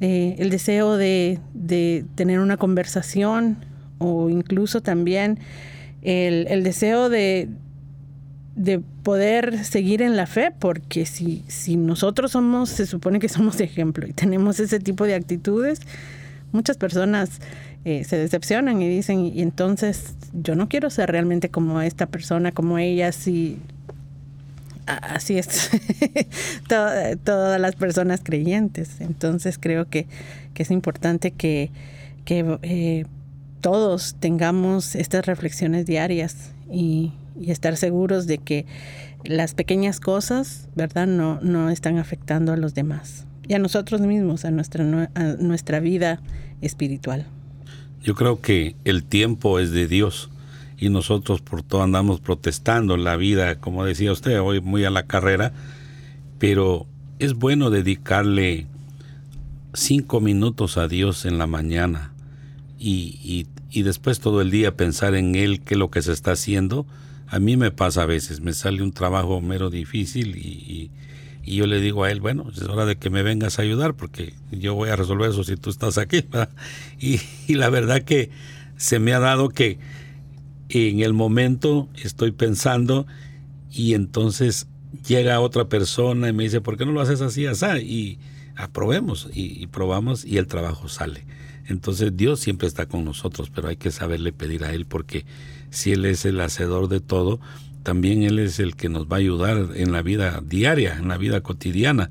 eh, el deseo de, de, tener una conversación o incluso también el, el deseo de, de poder seguir en la fe, porque si, si nosotros somos, se supone que somos ejemplo y tenemos ese tipo de actitudes, muchas personas eh, se decepcionan y dicen, y entonces yo no quiero ser realmente como esta persona, como ella, si así es (laughs) todas las personas creyentes. Entonces creo que, que es importante que, que eh, todos tengamos estas reflexiones diarias y, y estar seguros de que las pequeñas cosas, ¿verdad?, no, no están afectando a los demás y a nosotros mismos, a nuestra, nuestra vida espiritual. Yo creo que el tiempo es de Dios y nosotros por todo andamos protestando la vida, como decía usted, hoy muy a la carrera, pero es bueno dedicarle cinco minutos a Dios en la mañana y, y, y después todo el día pensar en Él, qué es lo que se está haciendo a mí me pasa a veces, me sale un trabajo mero difícil y, yo le digo a él, bueno, es hora de que me vengas a ayudar porque yo voy a resolver eso si tú estás aquí. (laughs) Y, y la verdad que se me ha dado que en el momento estoy pensando y entonces llega otra persona y me dice, ¿por qué no lo haces así, así? Y aprobemos y, probamos y el trabajo sale. Entonces Dios siempre está con nosotros, pero hay que saberle pedir a Él porque si Él es el hacedor de todo, también Él es el que nos va a ayudar en la vida diaria, en la vida cotidiana.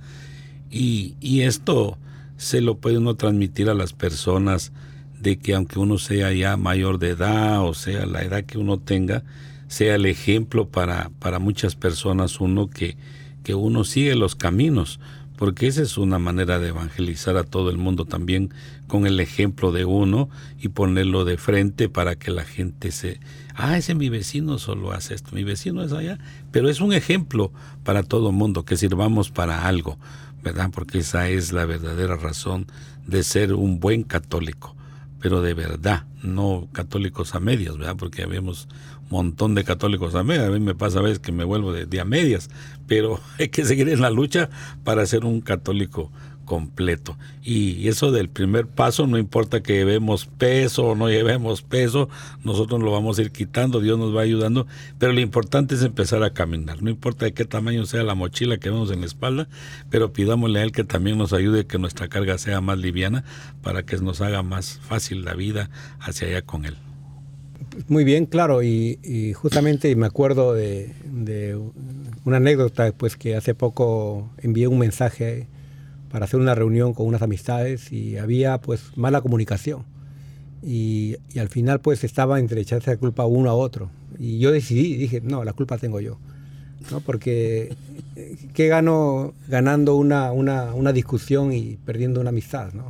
Y, y esto se lo puede uno transmitir a las personas de que aunque uno sea ya mayor de edad o sea la edad que uno tenga, sea el ejemplo para, para muchas personas uno que, que uno sigue los caminos, porque esa es una manera de evangelizar a todo el mundo también con el ejemplo de uno y ponerlo de frente para que la gente se, ah, ese mi vecino solo hace esto, mi vecino es allá, pero es un ejemplo para todo el mundo, que sirvamos para algo, ¿verdad? Porque esa es la verdadera razón de ser un buen católico, pero de verdad, no católicos a medias, ¿verdad? Porque un montón de católicos a medias, a mí me pasa a veces que me vuelvo de, de a medias, pero (laughs) hay que seguir en la lucha para ser un católico completo. Y eso del primer paso, no importa que llevemos peso o no llevemos peso, nosotros lo vamos a ir quitando, Dios nos va ayudando, pero lo importante es empezar a caminar. No importa de qué tamaño sea la mochila que vemos en la espalda, pero pidámosle a Él que también nos ayude, que nuestra carga sea más liviana para que nos haga más fácil la vida hacia allá con Él. Muy bien, claro, y, justamente me acuerdo de, una anécdota, pues que hace poco envié un mensaje para hacer una reunión con unas amistades y había pues mala comunicación. Y, al final pues estaba entre echarse la culpa uno a otro. Y yo decidí, dije, no, la culpa tengo yo. ¿no? Porque ¿qué gano ganando una, una, una discusión y perdiendo una amistad? ¿no?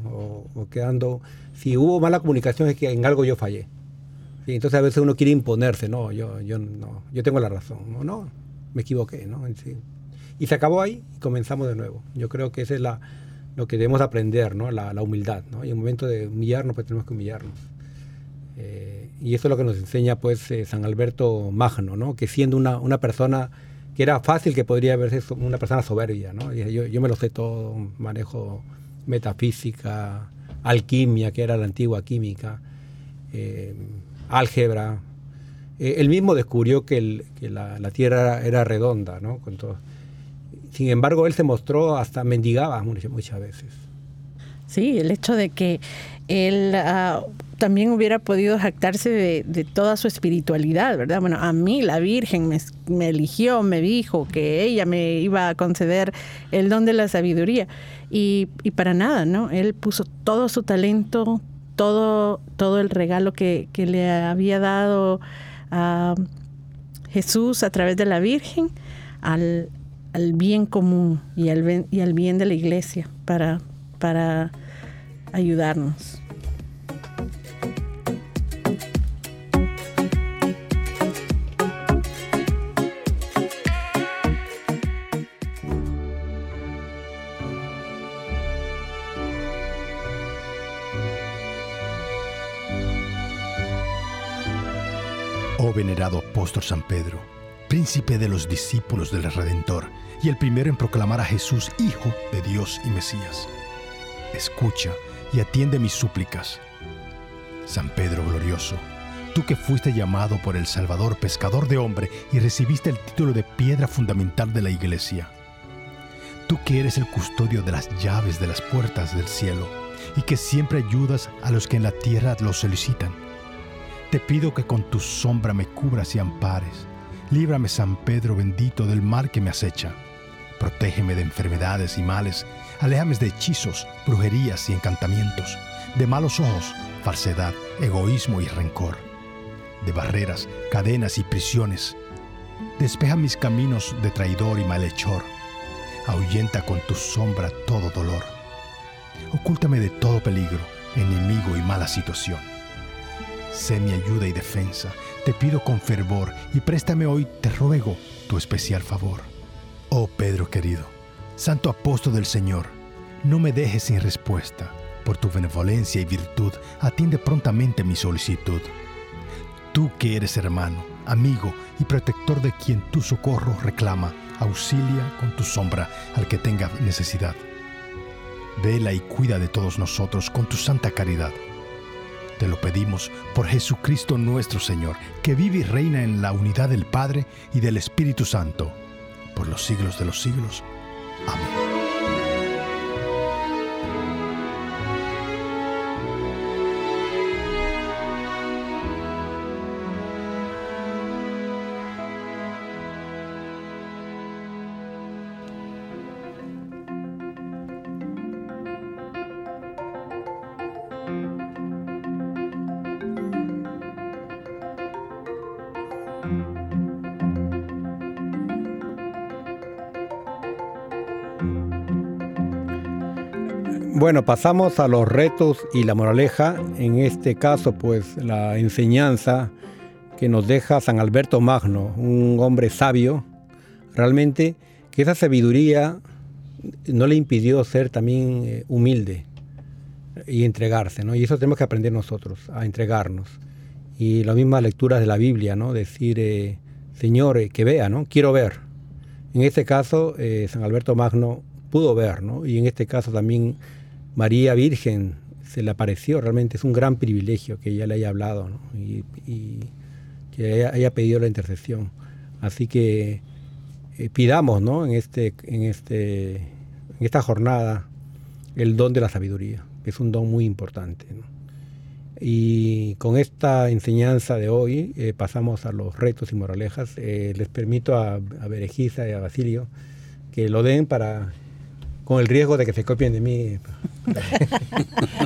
O, quedando... Si hubo mala comunicación es que en algo yo fallé. Entonces a veces uno quiere imponerse, no, yo, yo, no, yo tengo la razón. No, no me equivoqué. ¿no? Sí. Y se acabó ahí y comenzamos de nuevo. Yo creo que ese es la, lo que debemos aprender, ¿no? la, la humildad. ¿no? Y en un momento de humillarnos, pues tenemos que humillarnos. Eh, y eso es lo que nos enseña pues eh, San Alberto Magno, ¿no? que siendo una, una persona que era fácil que podría verse una persona soberbia, ¿no? yo, yo me lo sé todo, manejo metafísica, alquimia, que era la antigua química, eh, álgebra. él mismo descubrió que, la, Tierra era, redonda, ¿no? Sin embargo, él se mostró hasta mendigaba muchas, veces. Sí, el hecho de que él uh, también hubiera podido jactarse de, toda su espiritualidad, ¿verdad? Bueno, a mí la Virgen me, eligió, me dijo que ella me iba a conceder el don de la sabiduría. Y, para nada, ¿no? Él puso todo su talento, todo, todo el regalo que, le había dado a Jesús a través de la Virgen al, bien común y al, y al bien de la iglesia para, para ayudarnos. Venerado apóstol San Pedro, príncipe de los discípulos del Redentor y el primero en proclamar a Jesús Hijo de Dios y Mesías, escucha y atiende mis súplicas. San Pedro glorioso, tú que fuiste llamado por el Salvador pescador de hombre y recibiste el título de piedra fundamental de la iglesia, tú que eres el custodio de las llaves de las puertas del cielo y que siempre ayudas a los que en la tierra lo solicitan te pido que con tu sombra me cubras y ampares. Líbrame, San Pedro bendito, del mal que me acecha. Protégeme de enfermedades y males. Aléjame de hechizos, brujerías y encantamientos, de malos ojos, falsedad, egoísmo y rencor, de barreras, cadenas y prisiones. Despeja mis caminos de traidor y malhechor. Ahuyenta con tu sombra todo dolor. Ocúltame de todo peligro, enemigo y mala situación sé mi ayuda y defensa. Te pido con fervor y préstame hoy, te ruego, tu especial favor. Oh Pedro querido, santo apóstol del Señor, no me dejes sin respuesta. Por tu benevolencia y virtud, atiende prontamente mi solicitud. Tú que eres hermano, amigo y protector de quien tu socorro reclama, auxilia con tu sombra al que tenga necesidad. Vela y cuida de todos nosotros con tu santa caridad te lo pedimos por Jesucristo nuestro Señor, que vive y reina en la unidad del Padre y del Espíritu Santo, por los siglos de los siglos. Amén. Bueno, pasamos a los retos y la moraleja. En este caso, pues la enseñanza que nos deja San Alberto Magno, un hombre sabio, realmente que esa sabiduría no le impidió ser también eh, humilde y entregarse, ¿no? Y eso tenemos que aprender nosotros, a entregarnos. Y las mismas lecturas de la Biblia, ¿no? Decir, eh, Señor, eh, que vea, ¿no? Quiero ver. En este caso, San Alberto Magno pudo ver, ¿no? Y en este caso también María Virgen se le apareció, realmente es un gran privilegio que ella le haya hablado y, que haya, pedido la intercesión. Así que eh, pidamos ¿no? en, este, en, este, en esta jornada el don de la sabiduría, que es un don muy importante. Y con esta enseñanza de hoy eh, pasamos a los retos y moralejas. Eh, les permito a, a y a Basilio que lo den para con el riesgo de que se copien de mí.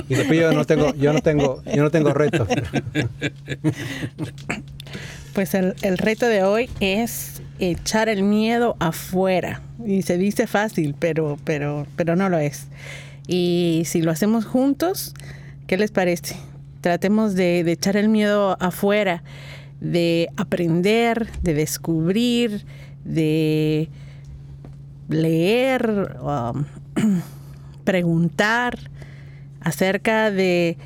y después yo no tengo, yo no tengo, yo no tengo retos. Pues el, reto de hoy es echar el miedo afuera. Y se dice fácil, pero, pero, pero no lo es. Y si lo hacemos juntos, ¿qué les parece? Tratemos de, de echar el miedo afuera, de aprender, de descubrir, de leer, um, (clears throat) preguntar acerca de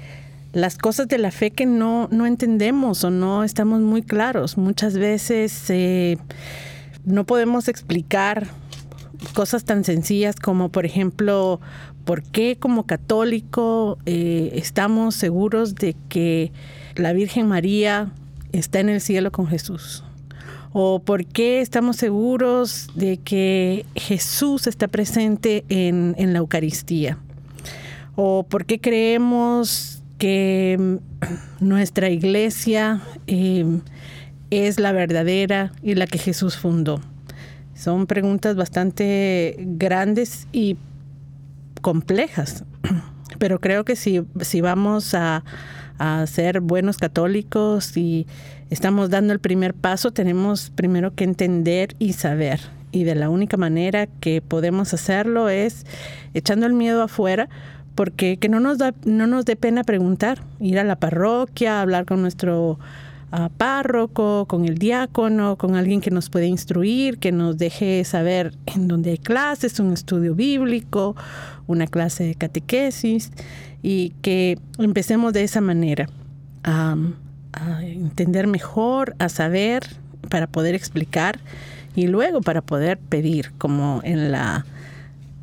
las cosas de la fe que no, no entendemos o no estamos muy claros. Muchas veces eh, no podemos explicar cosas tan sencillas como, por ejemplo, por qué como católico eh, estamos seguros de que la Virgen María está en el cielo con Jesús o por qué estamos seguros de que Jesús está presente en, la Eucaristía, o por qué creemos que mm, (clears throat) nuestra iglesia em, es la verdadera y la que Jesús fundó. Son preguntas bastante grandes y complejas, (clears throat) pero creo que si, si vamos a, a ser buenos católicos y estamos dando el primer paso, tenemos primero que entender y saber. Y de la única manera que podemos hacerlo es echando el miedo afuera, porque que no nos da, no nos dé pena preguntar, ir a la parroquia, hablar con nuestro ah, párroco, con el diácono, con alguien que nos puede instruir, que nos deje saber en dónde hay clases, un estudio bíblico, una clase de catequesis, y que empecemos de esa manera a entender mejor, a saber, para poder explicar y luego para poder pedir, como en la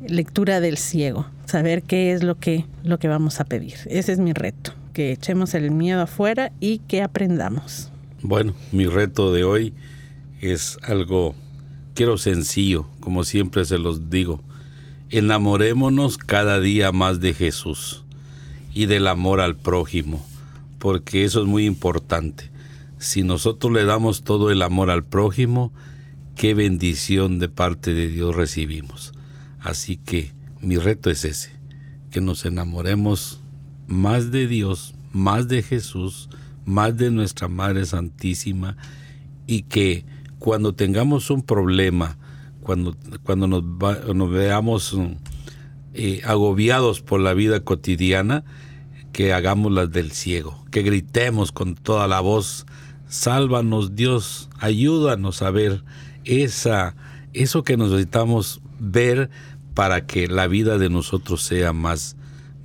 lectura del ciego, saber qué es lo que, lo que vamos a pedir. Ese es mi reto, que echemos el miedo afuera y que aprendamos. Bueno, mi reto de hoy es algo, quiero sencillo, como siempre se los digo. Enamorémonos cada día más de Jesús y del amor al prójimo, porque eso es muy importante. Si nosotros le damos todo el amor al prójimo, qué bendición de parte de Dios recibimos. Así que mi reto es ese, que nos enamoremos más de Dios, más de Jesús, más de nuestra Madre Santísima y que cuando tengamos un problema, cuando, cuando nos, nos veamos eh, agobiados por la vida cotidiana, que hagamos las del ciego, que gritemos con toda la voz, sálvanos Dios, ayúdanos a ver esa, eso que necesitamos ver para que la vida de nosotros sea más,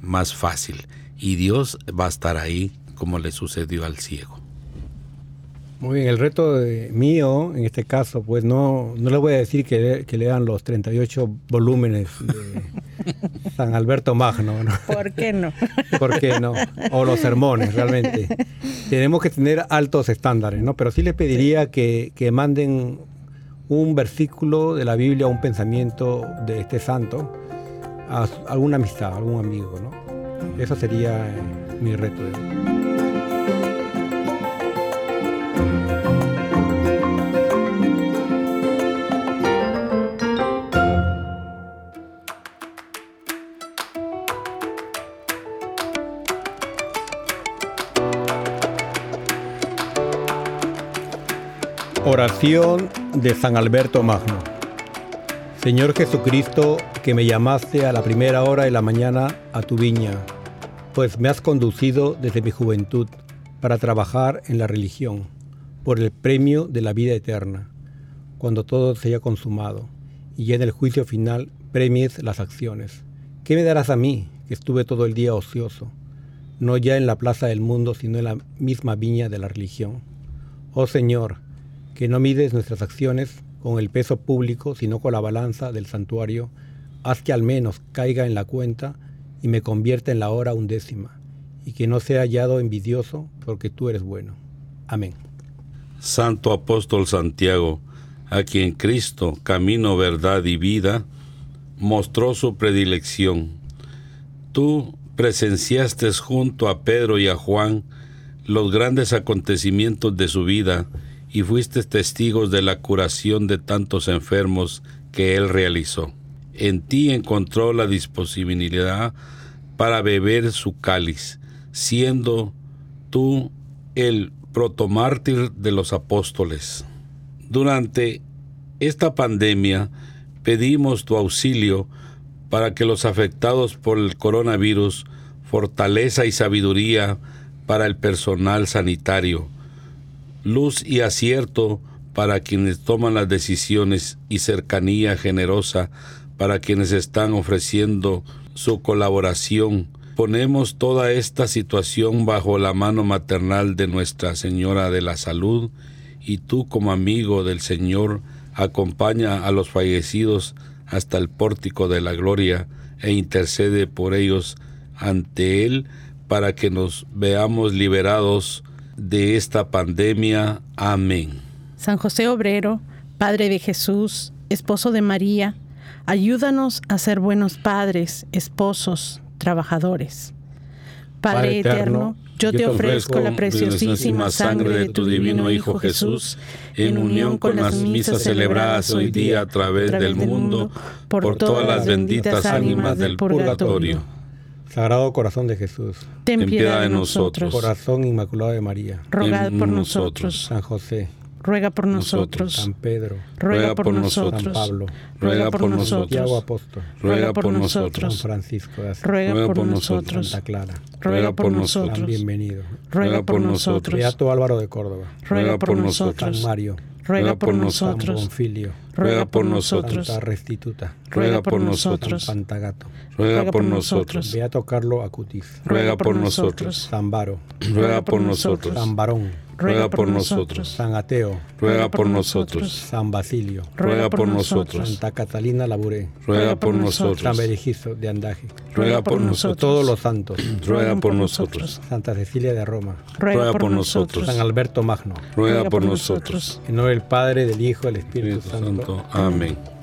más fácil. Y Dios va a estar ahí como le sucedió al ciego. Muy bien, el reto mío, en este caso, pues no, no le voy a decir que, que lean los 38 volúmenes de (laughs) San Alberto Magno. ¿no? (laughs) ¿Por qué no? ¿Por qué no? O los sermones, realmente. (laughs) Tenemos que tener altos estándares, ¿no? Pero sí les pediría que, que manden un versículo de la Biblia, un pensamiento de este santo a alguna amistad, a algún amigo, ¿no? Eso sería mi reto. De San Alberto Magno. Señor Jesucristo, que me llamaste a la primera hora de la mañana a tu viña, pues me has conducido desde mi juventud para trabajar en la religión, por el premio de la vida eterna, cuando todo se haya consumado, y en el juicio final premies las acciones. ¿Qué me darás a mí, que estuve todo el día ocioso, no ya en la plaza del mundo, sino en la misma viña de la religión? Oh Señor, que no mides nuestras acciones con el peso público, sino con la balanza del santuario, haz que al menos caiga en la cuenta y me convierta en la hora undécima, y que no sea hallado envidioso, porque tú eres bueno. Amén. Santo Apóstol Santiago, a quien Cristo, camino, verdad y vida, mostró su predilección. Tú presenciaste junto a Pedro y a Juan los grandes acontecimientos de su vida, y fuiste testigos de la curación de tantos enfermos que él realizó. En ti encontró la disponibilidad para beber su cáliz, siendo tú el protomártir de los apóstoles. Durante esta pandemia pedimos tu auxilio para que los afectados por el coronavirus fortaleza y sabiduría para el personal sanitario, luz y acierto para quienes toman las decisiones y cercanía generosa para quienes están ofreciendo su colaboración. Ponemos toda esta situación bajo la mano maternal de Nuestra Señora de la Salud y tú como amigo del Señor acompaña a los fallecidos hasta el pórtico de la gloria e intercede por ellos ante Él para que nos veamos liberados de esta pandemia. Amén. San José Obrero, Padre de Jesús, esposo de María, ayúdanos a ser buenos padres, esposos, trabajadores. Padre eterno, yo te ofrezco la preciosísima sangre de tu divino Hijo Jesús, en unión con las misas celebradas hoy día a través del mundo, por todas las benditas ánimas del purgatorio. Sagrado Corazón de Jesús, ten piedad de nosotros. Corazón Inmaculado de María, Rogad por nosotros. San José, ruega por nosotros. San Pedro, ruega por nosotros. San Pablo, ruega por nosotros. Santiago Apóstol, ruega por San nosotros. Francisco de Asís, Ruega por nosotros. Santa Clara, Ruega por San nosotros. bienvenido. Ruega por nosotros. Beato Álvaro de Córdoba, Ruega por San nosotros. Mario, Ruega por San nosotros. Bonfilio, Ruega por nosotros. Santa Restituta, Ruega por San nosotros. Pantagato, Ruega por nosotros. Beato Carlo Acutis, Ruega por nosotros. San Baro, Ruega por nosotros. San Barón, Ruega por nosotros. San Ateo, Ruega por nosotros. San Basilio, Ruega por nosotros. Santa Catalina Laburé, Ruega por San nosotros. Berejizo de Andaje, Ruega por nosotros. todos los santos, Ruega por nosotros. Santa Cecilia de Roma, Ruega por nosotros. San Alberto Magno, Ruega por nosotros. en nombre del Padre, del Hijo, del Espíritu Santo. Santo. Amén.